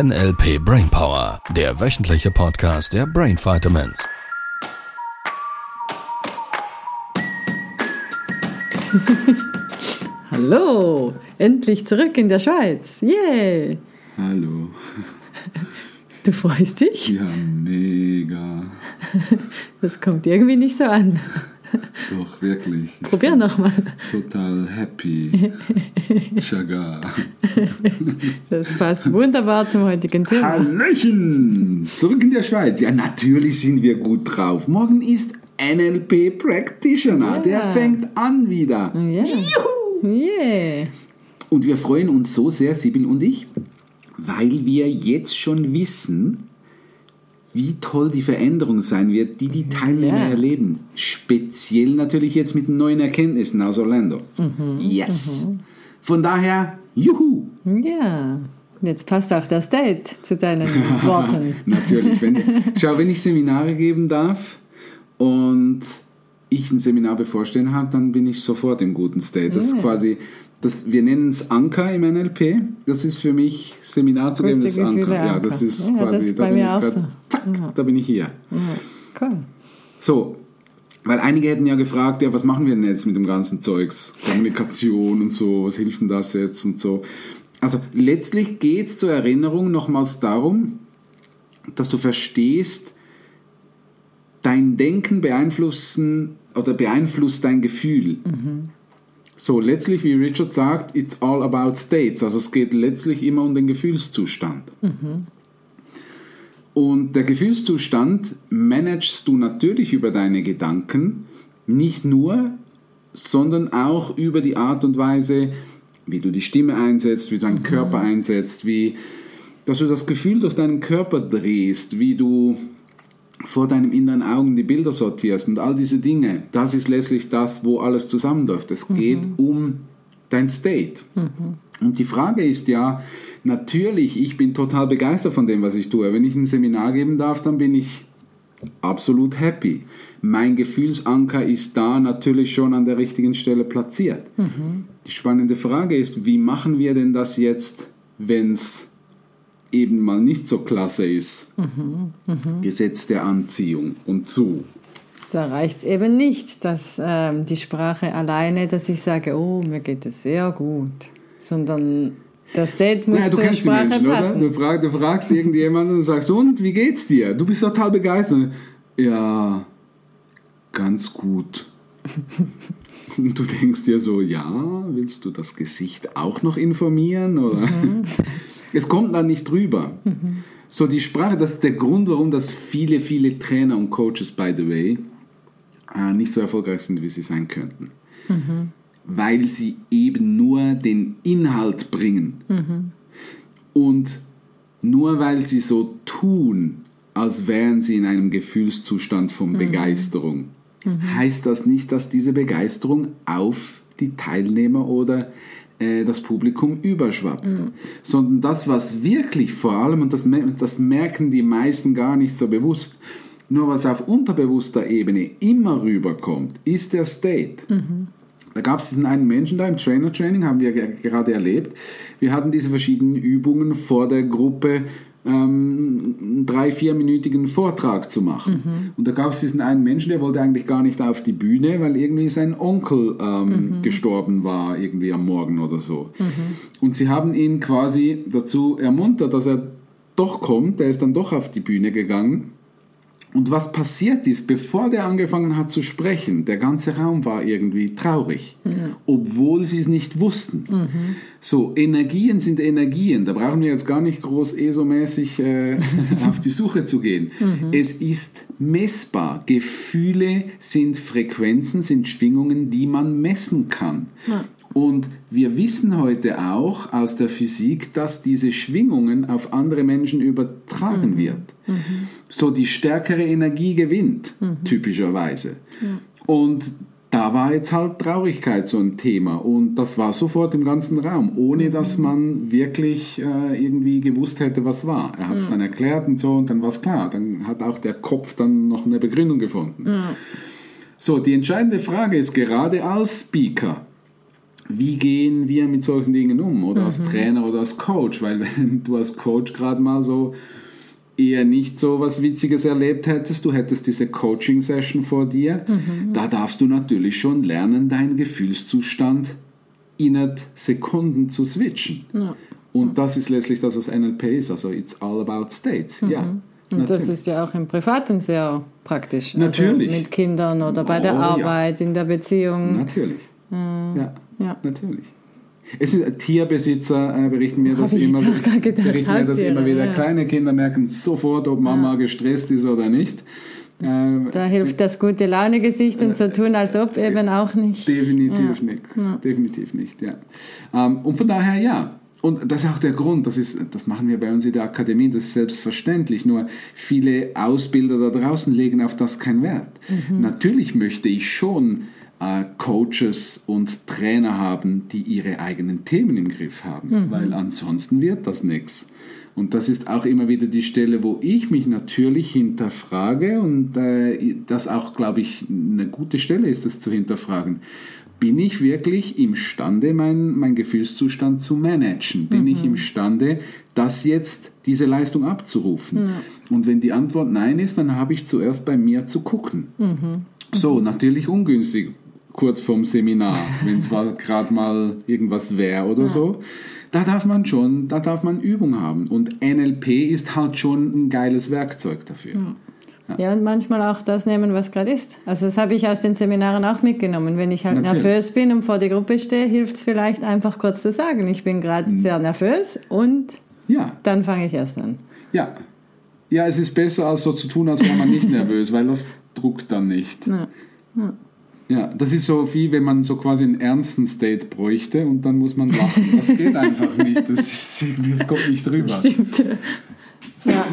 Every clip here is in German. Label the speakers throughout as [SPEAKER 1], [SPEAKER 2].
[SPEAKER 1] NLP Brainpower, der wöchentliche Podcast der Brain Vitamins.
[SPEAKER 2] Hallo, endlich zurück in der Schweiz. Yay!
[SPEAKER 3] Hallo.
[SPEAKER 2] Du freust dich?
[SPEAKER 3] Ja, mega.
[SPEAKER 2] Das kommt irgendwie nicht so an.
[SPEAKER 3] Doch, wirklich. Ich
[SPEAKER 2] Probier nochmal.
[SPEAKER 3] Total happy. Chaga.
[SPEAKER 2] Das passt wunderbar zum heutigen Thema.
[SPEAKER 3] Hallöchen! Zurück in der Schweiz. Ja, natürlich sind wir gut drauf. Morgen ist NLP Practitioner.
[SPEAKER 2] Ja.
[SPEAKER 3] Der fängt an wieder.
[SPEAKER 2] Ja.
[SPEAKER 3] Juhu!
[SPEAKER 2] Yeah.
[SPEAKER 3] Und wir freuen uns so sehr, Sibyl und ich, weil wir jetzt schon wissen, wie toll die Veränderung sein wird, die die Teilnehmer
[SPEAKER 2] Ja.
[SPEAKER 3] erleben. Speziell natürlich jetzt mit neuen Erkenntnissen aus Orlando.
[SPEAKER 2] Mhm.
[SPEAKER 3] Yes! Von daher, juhu!
[SPEAKER 2] Ja. Jetzt passt auch das Date zu deinen Worten.
[SPEAKER 3] Natürlich. Wenn, schau, wenn ich Seminare geben darf und ich ein Seminar bevorstehen habe, dann bin ich sofort im guten State. Das ist quasi, das, wir nennen es Anker im NLP. Das ist für mich, Seminar zu geben, das ist Anker.
[SPEAKER 2] Gefühle,
[SPEAKER 3] Ja,
[SPEAKER 2] Anker.
[SPEAKER 3] das ist
[SPEAKER 2] Ja,
[SPEAKER 3] quasi,
[SPEAKER 2] das
[SPEAKER 3] da bin
[SPEAKER 2] mir
[SPEAKER 3] ich
[SPEAKER 2] auch
[SPEAKER 3] grad,
[SPEAKER 2] so.
[SPEAKER 3] zack, da bin ich hier.
[SPEAKER 2] Ja, cool.
[SPEAKER 3] So, weil einige hätten ja gefragt, ja, was machen wir denn jetzt mit dem ganzen Zeugs? Kommunikation und so, was hilft denn das jetzt und so. Also letztlich geht es zur Erinnerung nochmals darum, dass du verstehst, dein Denken beeinflussen oder beeinflusst dein Gefühl. So, letztlich, wie Richard sagt, it's all about states. Also es geht letztlich immer um den Gefühlszustand. Und der Gefühlszustand managst du natürlich über deine Gedanken, nicht nur, sondern auch über die Art und Weise, wie du die Stimme einsetzt, wie du deinen Körper einsetzt, wie dass du das Gefühl durch deinen Körper drehst, wie du vor deinem inneren Augen die Bilder sortierst und all diese Dinge. Das ist letztlich das, wo alles zusammenläuft. Es geht um dein State. Und die Frage ist ja, natürlich, ich bin total begeistert von dem, was ich tue. Wenn ich ein Seminar geben darf, dann bin ich absolut happy. Mein Gefühlsanker ist da natürlich schon an der richtigen Stelle platziert. Die spannende Frage ist, wie machen wir denn das jetzt, wenn es eben mal nicht so klasse ist? Gesetz der Anziehung und zu.
[SPEAKER 2] Da reicht es eben nicht, dass ähm, die Sprache alleine, dass ich sage, oh, mir geht es sehr gut, sondern das Date muss
[SPEAKER 3] Ja, du
[SPEAKER 2] zur Sprache
[SPEAKER 3] Menschen, oder?
[SPEAKER 2] passen.
[SPEAKER 3] Du, frag, du fragst irgendjemanden und sagst, und, wie geht's dir? Du bist total begeistert. Ja, ganz gut. Und du denkst dir so, ja, willst du das Gesicht auch noch informieren? Oder?
[SPEAKER 2] Mhm.
[SPEAKER 3] Es kommt dann nicht drüber. So, die Sprache, das ist der Grund, warum das viele, viele Trainer und Coaches, by the way, äh, nicht so erfolgreich sind, wie sie sein könnten. Weil sie eben nur den Inhalt bringen. Und nur weil sie so tun, als wären sie in einem Gefühlszustand von Begeisterung, heißt das nicht, dass diese Begeisterung auf die Teilnehmer oder äh, das Publikum überschwappt. Sondern das, was wirklich vor allem, und das, das merken die meisten gar nicht so bewusst, nur was auf unterbewusster Ebene immer rüberkommt, ist der State. Da gab es diesen einen Menschen da im Trainer-Training, haben wir ge- gerade erlebt. Wir hatten diese verschiedenen Übungen vor der Gruppe, ähm, einen drei-, vierminütigen Vortrag zu machen. Und da gab es diesen einen Menschen, der wollte eigentlich gar nicht auf die Bühne, weil irgendwie sein Onkel ähm, gestorben war, irgendwie am Morgen oder so. Und sie haben ihn quasi dazu ermuntert, dass er doch kommt. Der ist dann doch auf die Bühne gegangen. Und was passiert ist, bevor der angefangen hat zu sprechen, der ganze Raum war irgendwie traurig, obwohl sie es nicht wussten. So, Energien sind Energien, da brauchen wir jetzt gar nicht groß ESO-mäßig äh, auf die Suche zu gehen. Es ist messbar. Gefühle sind Frequenzen, sind Schwingungen, die man messen kann. Und wir wissen heute auch aus der Physik, dass diese Schwingungen auf andere Menschen übertragen wird. So die stärkere Energie gewinnt, typischerweise. Und da war jetzt halt Traurigkeit so ein Thema und das war sofort im ganzen Raum, ohne dass man wirklich äh, irgendwie gewusst hätte, was war. Er hat es dann erklärt und so und dann war es klar. Dann hat auch der Kopf dann noch eine Begründung gefunden. So, die entscheidende Frage ist gerade als Speaker, wie gehen wir mit solchen Dingen um? Oder als Trainer oder als Coach? Weil wenn du als Coach gerade mal so eher nicht so was Witziges erlebt hättest, du hättest diese Coaching-Session vor dir, da darfst du natürlich schon lernen, deinen Gefühlszustand innerhalb Sekunden zu switchen.
[SPEAKER 2] Ja.
[SPEAKER 3] Und das ist letztlich das, was NLP ist, also it's all about states. Ja,
[SPEAKER 2] Und das
[SPEAKER 3] natürlich.
[SPEAKER 2] ist ja auch im Privaten sehr praktisch.
[SPEAKER 3] Natürlich.
[SPEAKER 2] Also mit Kindern oder bei der
[SPEAKER 3] Oh, ja.
[SPEAKER 2] Arbeit, in der Beziehung.
[SPEAKER 3] Natürlich. Ja,
[SPEAKER 2] Ja.
[SPEAKER 3] natürlich. Es sind Tierbesitzer äh, berichten mir das immer,
[SPEAKER 2] gedacht,
[SPEAKER 3] berichten mir das
[SPEAKER 2] Haustiere,
[SPEAKER 3] immer wieder.
[SPEAKER 2] ja.
[SPEAKER 3] Kleine Kinder merken sofort, ob Mama gestresst ist oder nicht. Äh,
[SPEAKER 2] Da hilft das gute Laune-Gesicht und so tun, als ob eben auch nicht.
[SPEAKER 3] Definitiv nicht. Definitiv nicht, ja. Ähm, und von daher ja. Und das ist auch der Grund, das, ist, das machen wir bei uns in der Akademie, das ist selbstverständlich. Nur viele Ausbilder da draußen legen auf das keinen Wert. Natürlich möchte ich schon äh, Coaches und Trainer haben, die ihre eigenen Themen im Griff haben, weil ansonsten wird das nichts. Und das ist auch immer wieder die Stelle, wo ich mich natürlich hinterfrage und äh, das auch, glaube ich, eine gute Stelle ist, das zu hinterfragen. Bin ich wirklich imstande, meinen mein Gefühlszustand zu managen? Bin ich imstande, das jetzt, diese Leistung abzurufen? Und wenn die Antwort nein ist, dann habe ich zuerst bei mir zu gucken. So, natürlich ungünstig, kurz vorm Seminar, wenn es gerade mal irgendwas wäre oder so. Da darf man schon, da darf man Übung haben. Und NLP ist halt schon ein geiles Werkzeug dafür.
[SPEAKER 2] Ja, und manchmal auch das nehmen, was gerade ist. Also das habe ich aus den Seminaren auch mitgenommen. Wenn ich halt
[SPEAKER 3] Natürlich.
[SPEAKER 2] nervös bin und vor der Gruppe stehe, hilft es vielleicht einfach kurz zu sagen, ich bin gerade
[SPEAKER 3] Mhm.
[SPEAKER 2] sehr nervös und
[SPEAKER 3] Ja,
[SPEAKER 2] dann fange ich erst an.
[SPEAKER 3] ja. Ja, es ist besser, als so zu tun, als wäre man nicht nervös, weil das druckt dann nicht.
[SPEAKER 2] Ja.
[SPEAKER 3] Ja, das ist so wie wenn man so quasi einen ernsten State bräuchte und dann muss man lachen. Das geht einfach nicht. Das, ist, das kommt nicht rüber.
[SPEAKER 2] Stimmt. Ja.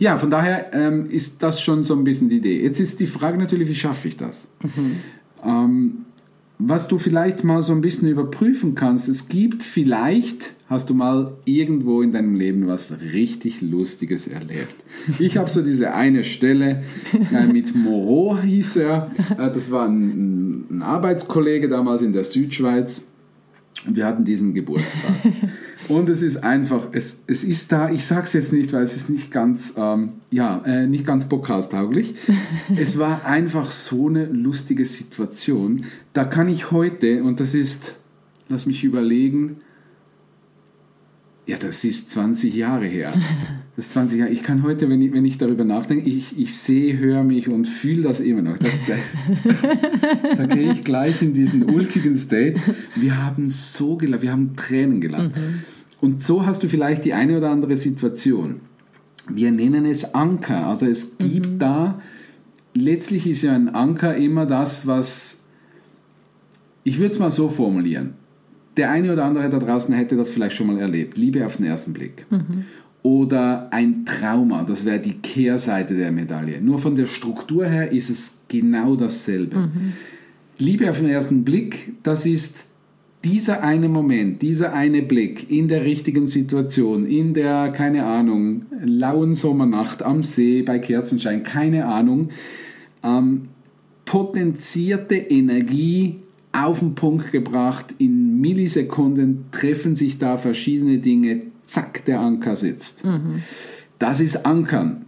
[SPEAKER 3] Ja, von daher ähm, ist das schon so ein bisschen die Idee. Jetzt ist die Frage natürlich, wie schaffe ich das? Ähm, was du vielleicht mal so ein bisschen überprüfen kannst, es gibt vielleicht, hast du mal irgendwo in deinem Leben was richtig Lustiges erlebt. Ich habe so diese eine Stelle äh, mit Moreau hieß er, äh, das war ein, ein Arbeitskollege damals in der Südschweiz und wir hatten diesen Geburtstag. Und es ist einfach, es, es ist da, ich sage es jetzt nicht, weil es ist nicht ganz, ähm, ja, äh, nicht ganz podcast-tauglich. es war einfach so eine lustige Situation. Da kann ich heute, und das ist, lass mich überlegen, ja, das ist 20 Jahre her. Das ist 20 Jahre. Ich kann heute, wenn ich, wenn ich darüber nachdenke, ich, ich sehe, höre mich und fühle das immer noch. Das, da, da gehe ich gleich in diesen ulkigen State. Wir haben so gelacht, wir haben Tränen gelacht. Und so hast du vielleicht die eine oder andere Situation. Wir nennen es Anker. Also es gibt da, letztlich ist ja ein Anker immer das, was, ich würde es mal so formulieren. Der eine oder andere da draußen hätte das vielleicht schon mal erlebt. Liebe auf den ersten Blick. Oder ein Trauma, das wäre die Kehrseite der Medaille. Nur von der Struktur her ist es genau dasselbe. Liebe auf den ersten Blick, das ist dieser eine Moment, dieser eine Blick in der richtigen Situation, in der, keine Ahnung, lauen Sommernacht am See bei Kerzenschein, keine Ahnung, ähm, potenzierte Energie auf den Punkt gebracht, in Millisekunden treffen sich da verschiedene Dinge, zack, der Anker sitzt. Das ist Ankern.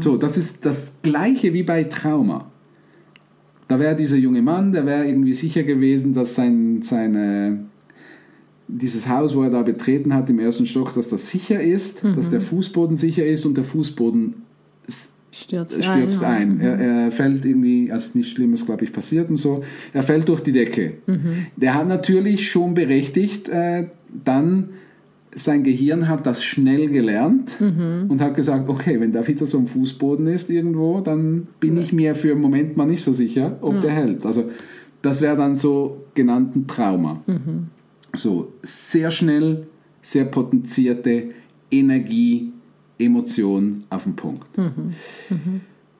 [SPEAKER 3] So, das ist das gleiche wie bei Trauma. Da wäre dieser junge Mann, der wäre irgendwie sicher gewesen, dass sein, seine, dieses Haus, wo er da betreten hat, im ersten Stock, dass das sicher ist, dass der Fußboden sicher ist und der Fußboden
[SPEAKER 2] Stürzt,
[SPEAKER 3] stürzt
[SPEAKER 2] ein.
[SPEAKER 3] ein. Er, er fällt irgendwie, also nichts Schlimmes, glaube ich, passiert und so. Er fällt durch die Decke. Der hat natürlich schon berechtigt, äh, dann sein Gehirn hat das schnell gelernt und hat gesagt, okay, wenn der wieder so am Fußboden ist irgendwo, dann bin ich mir für einen Moment mal nicht so sicher, ob der hält. Also das wäre dann so genannten Trauma. So sehr schnell, sehr potenzierte Energie, Emotion auf den Punkt.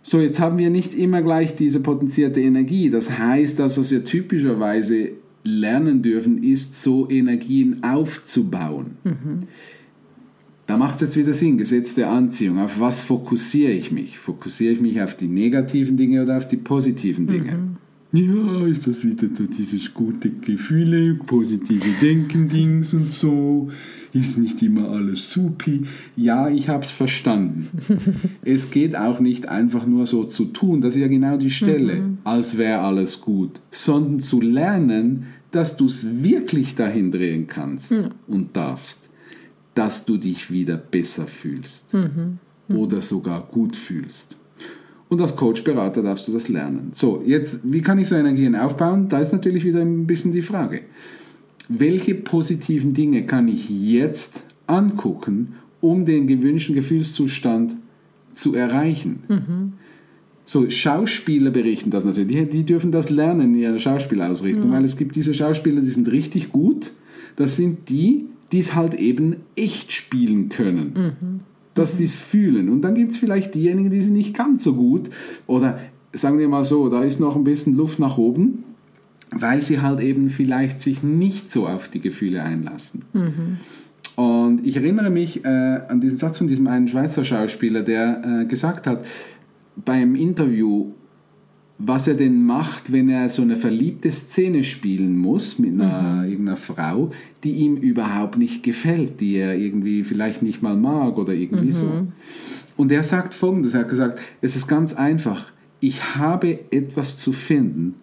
[SPEAKER 3] So, jetzt haben wir nicht immer gleich diese potenzierte Energie. Das heißt, das, was wir typischerweise lernen dürfen, ist, so Energien aufzubauen. Da macht es jetzt wieder Sinn, Gesetz der Anziehung. Auf was fokussiere ich mich? Fokussiere ich mich auf die negativen Dinge oder auf die positiven Dinge? ja, ist das wieder so dieses gute Gefühle, positive Denken-Dings und so. Ist nicht immer alles supi. Ja, ich habe es verstanden. es geht auch nicht einfach nur so zu tun, das ist ja genau die Stelle, mhm. als wäre alles gut, sondern zu lernen, dass du es wirklich dahin drehen kannst mhm. und darfst, dass du dich wieder besser fühlst mhm. oder sogar gut fühlst. Und als Coach-Berater darfst du das lernen. So, jetzt, wie kann ich so Energien aufbauen? Da ist natürlich wieder ein bisschen die Frage. Welche positiven Dinge kann ich jetzt angucken, um den gewünschten Gefühlszustand zu erreichen? Mhm. So, Schauspieler berichten das natürlich. Die, die, dürfen das lernen in ihrer Schauspielausrichtung, mhm. weil es gibt diese Schauspieler, die sind richtig gut. Das sind die, die es halt eben echt spielen können. Mhm dass sie es fühlen. Und dann gibt es vielleicht diejenigen, die sind nicht ganz so gut. Oder sagen wir mal so, da ist noch ein bisschen Luft nach oben, weil sie halt eben vielleicht sich nicht so auf die Gefühle einlassen. Mhm. Und ich erinnere mich äh, an diesen Satz von diesem einen Schweizer Schauspieler, der äh, gesagt hat, beim Interview, was er denn macht, wenn er so eine verliebte Szene spielen muss mit einer, mhm. irgendeiner Frau, die ihm überhaupt nicht gefällt, die er irgendwie vielleicht nicht mal mag oder irgendwie mhm. so. Und er sagt folgendes, er hat gesagt, es ist ganz einfach, ich habe etwas zu finden,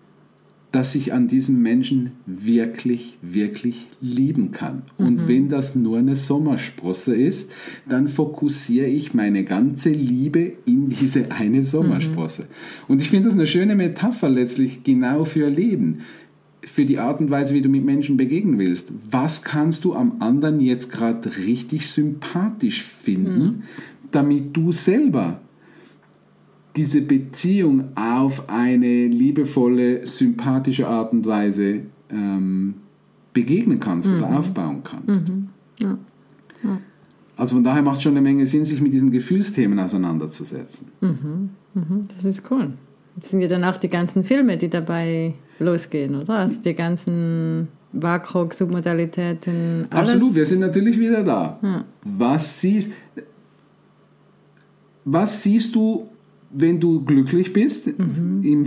[SPEAKER 3] dass ich an diesem Menschen wirklich, wirklich lieben kann. Und mhm. wenn das nur eine Sommersprosse ist, dann fokussiere ich meine ganze Liebe in diese eine Sommersprosse. Mhm. Und ich finde das eine schöne Metapher letztlich genau für Leben. Für die Art und Weise, wie du mit Menschen begegnen willst. Was kannst du am anderen jetzt gerade richtig sympathisch finden, mhm. damit du selber diese Beziehung auf eine liebevolle, sympathische Art und Weise ähm, begegnen kannst mhm. oder aufbauen kannst. Mhm. Ja. Ja. Also von daher macht es schon eine Menge Sinn, sich mit diesen Gefühlsthemen auseinanderzusetzen.
[SPEAKER 2] Mhm. mhm. Das ist cool. Das sind ja dann auch die ganzen Filme, die dabei losgehen, oder? Also die ganzen Wakrock, Submodalitäten.
[SPEAKER 3] Alles. Absolut, wir sind natürlich wieder da. Ja. Was siehst was siehst du wenn du glücklich bist, mhm. im,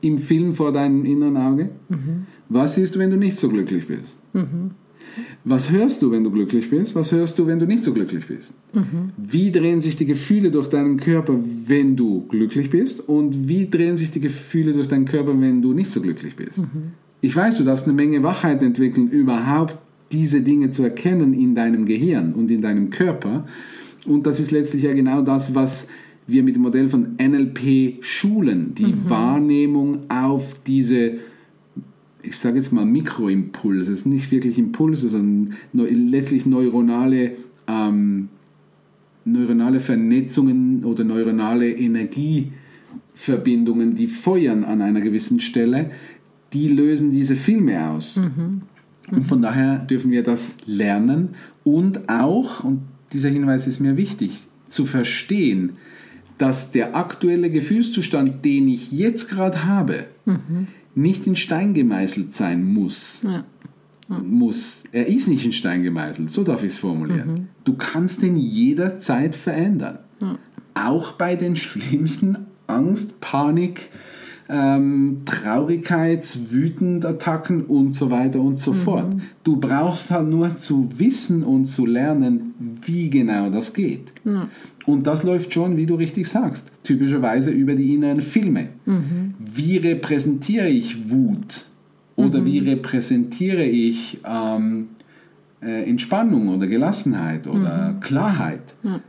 [SPEAKER 3] im Film vor deinem inneren Auge, mhm. was siehst du, wenn du nicht so glücklich bist? Mhm. Was hörst du, wenn du glücklich bist? Was hörst du, wenn du nicht so glücklich bist? Mhm. Wie drehen sich die Gefühle durch deinen Körper, wenn du glücklich bist? Und wie drehen sich die Gefühle durch deinen Körper, wenn du nicht so glücklich bist? Mhm. Ich weiß, du darfst eine Menge Wachheit entwickeln, überhaupt diese Dinge zu erkennen in deinem Gehirn und in deinem Körper. Und das ist letztlich ja genau das, was wir mit dem Modell von NLP schulen, die mhm. Wahrnehmung auf diese, ich sage jetzt mal Mikroimpulse, es sind nicht wirklich Impulse, sondern letztlich neuronale, ähm, neuronale Vernetzungen oder neuronale Energieverbindungen, die feuern an einer gewissen Stelle, die lösen diese Filme aus. Mhm. Und von daher dürfen wir das lernen und auch, und dieser Hinweis ist mir wichtig, zu verstehen, dass der aktuelle Gefühlszustand, den ich jetzt gerade habe, mhm. nicht in Stein gemeißelt sein muss. Ja. Ja. Muss. Er ist nicht in Stein gemeißelt, so darf ich es formulieren. Mhm. Du kannst den jederzeit verändern. Ja. Auch bei den schlimmsten Angst, Panik, ähm, Traurigkeits-, Wütendattacken und so weiter und so mhm. fort. Du brauchst halt nur zu wissen und zu lernen, wie genau das geht. Ja. Und das läuft schon, wie du richtig sagst, typischerweise über die inneren Filme. Mhm. Wie repräsentiere ich Wut? Oder mhm. wie repräsentiere ich ähm, äh, Entspannung oder Gelassenheit oder mhm. Klarheit?
[SPEAKER 2] Ja.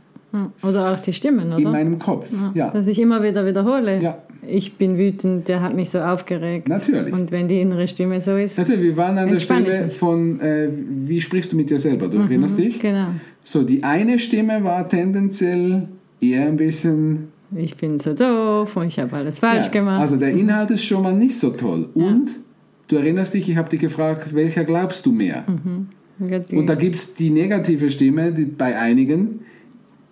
[SPEAKER 2] Oder auch die Stimmen, oder?
[SPEAKER 3] In meinem Kopf, ja.
[SPEAKER 2] Dass ich immer wieder wiederhole. Ja ich bin wütend, der hat mich so aufgeregt.
[SPEAKER 3] Natürlich.
[SPEAKER 2] Und wenn die innere Stimme so ist.
[SPEAKER 3] Natürlich, wir waren an der Stelle von, äh, wie sprichst du mit dir selber? Du mhm, erinnerst dich?
[SPEAKER 2] Genau.
[SPEAKER 3] So, die eine Stimme war tendenziell eher ein bisschen.
[SPEAKER 2] Ich bin so doof und ich habe alles falsch
[SPEAKER 3] ja,
[SPEAKER 2] gemacht.
[SPEAKER 3] Also der Inhalt ist schon mal nicht so toll. Und ja. du erinnerst dich, ich habe dich gefragt, welcher glaubst du mehr? Mhm. Und da gibt es die negative Stimme die, bei einigen,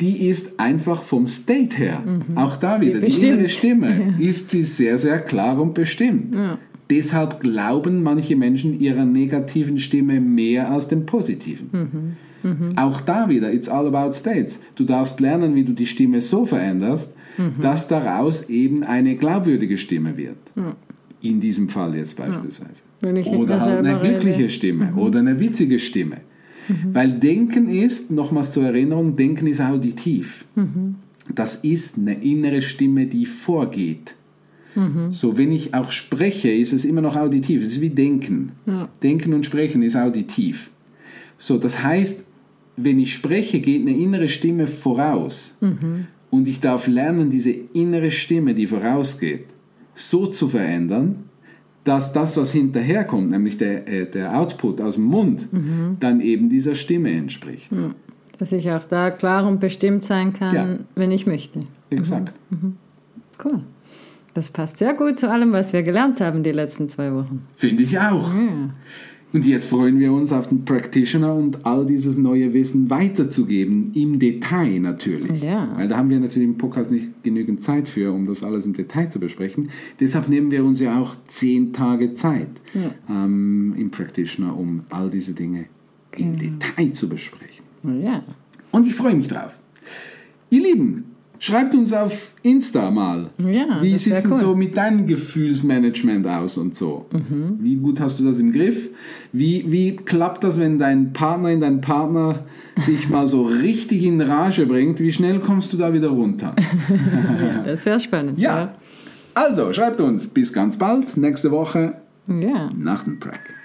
[SPEAKER 3] die ist einfach vom State her, mhm. auch da wieder, die, innere Stimme, ja. ist sie sehr, sehr klar und bestimmt. Ja. Deshalb glauben manche Menschen ihrer negativen Stimme mehr als dem positiven. Mhm. Mhm. Auch da wieder, it's all about states. Du darfst lernen, wie du die Stimme so veränderst, mhm. dass daraus eben eine glaubwürdige Stimme wird. In diesem Fall jetzt beispielsweise.
[SPEAKER 2] Mit
[SPEAKER 3] oder halt eine
[SPEAKER 2] selber rede. Mhm.
[SPEAKER 3] glückliche Stimme oder eine witzige Stimme. Weil Denken ist, nochmals zur Erinnerung, Denken ist auditiv.
[SPEAKER 2] Mhm.
[SPEAKER 3] Das ist eine innere Stimme, die vorgeht.
[SPEAKER 2] Mhm.
[SPEAKER 3] So, wenn ich auch spreche, ist es immer noch auditiv. Es ist wie Denken.
[SPEAKER 2] Ja.
[SPEAKER 3] Denken und Sprechen ist auditiv. So, das heißt, wenn ich spreche, geht eine innere Stimme voraus.
[SPEAKER 2] Mhm.
[SPEAKER 3] Und ich darf lernen, diese innere Stimme, die vorausgeht, so zu verändern, dass das, was hinterherkommt, nämlich der, äh, der Output aus dem Mund,
[SPEAKER 2] Mhm.
[SPEAKER 3] dann eben dieser Stimme entspricht.
[SPEAKER 2] Dass ich auch da klar und bestimmt sein kann,
[SPEAKER 3] Ja.
[SPEAKER 2] wenn ich möchte.
[SPEAKER 3] Exakt.
[SPEAKER 2] Cool. Das passt sehr gut zu allem, was wir gelernt haben die letzten zwei Wochen.
[SPEAKER 3] Finde ich auch. Und jetzt freuen wir uns auf den Practitioner und all dieses neue Wissen weiterzugeben, im Detail natürlich.
[SPEAKER 2] Ja.
[SPEAKER 3] Weil da haben wir natürlich im Podcast nicht genügend Zeit für, um das alles im Detail zu besprechen. Deshalb nehmen wir uns ja auch zehn Tage Zeit ähm, im Practitioner, um all diese Dinge im Detail zu besprechen.
[SPEAKER 2] Ja.
[SPEAKER 3] Und ich freue mich drauf. Ihr Lieben, schreibt uns auf Insta mal.
[SPEAKER 2] Ja,
[SPEAKER 3] Wie sieht es
[SPEAKER 2] cool.
[SPEAKER 3] so mit deinem Gefühlsmanagement aus und so?
[SPEAKER 2] Mhm.
[SPEAKER 3] Wie gut hast du das im Griff? Wie, wie klappt das, wenn dein Partner in dein Partner dich mal so richtig in Rage bringt? Wie schnell kommst du da wieder runter?
[SPEAKER 2] Das wäre spannend.
[SPEAKER 3] Ja. Also, schreibt uns. Bis ganz bald. Nächste Woche
[SPEAKER 2] Ja, ja
[SPEAKER 3] nach dem Track.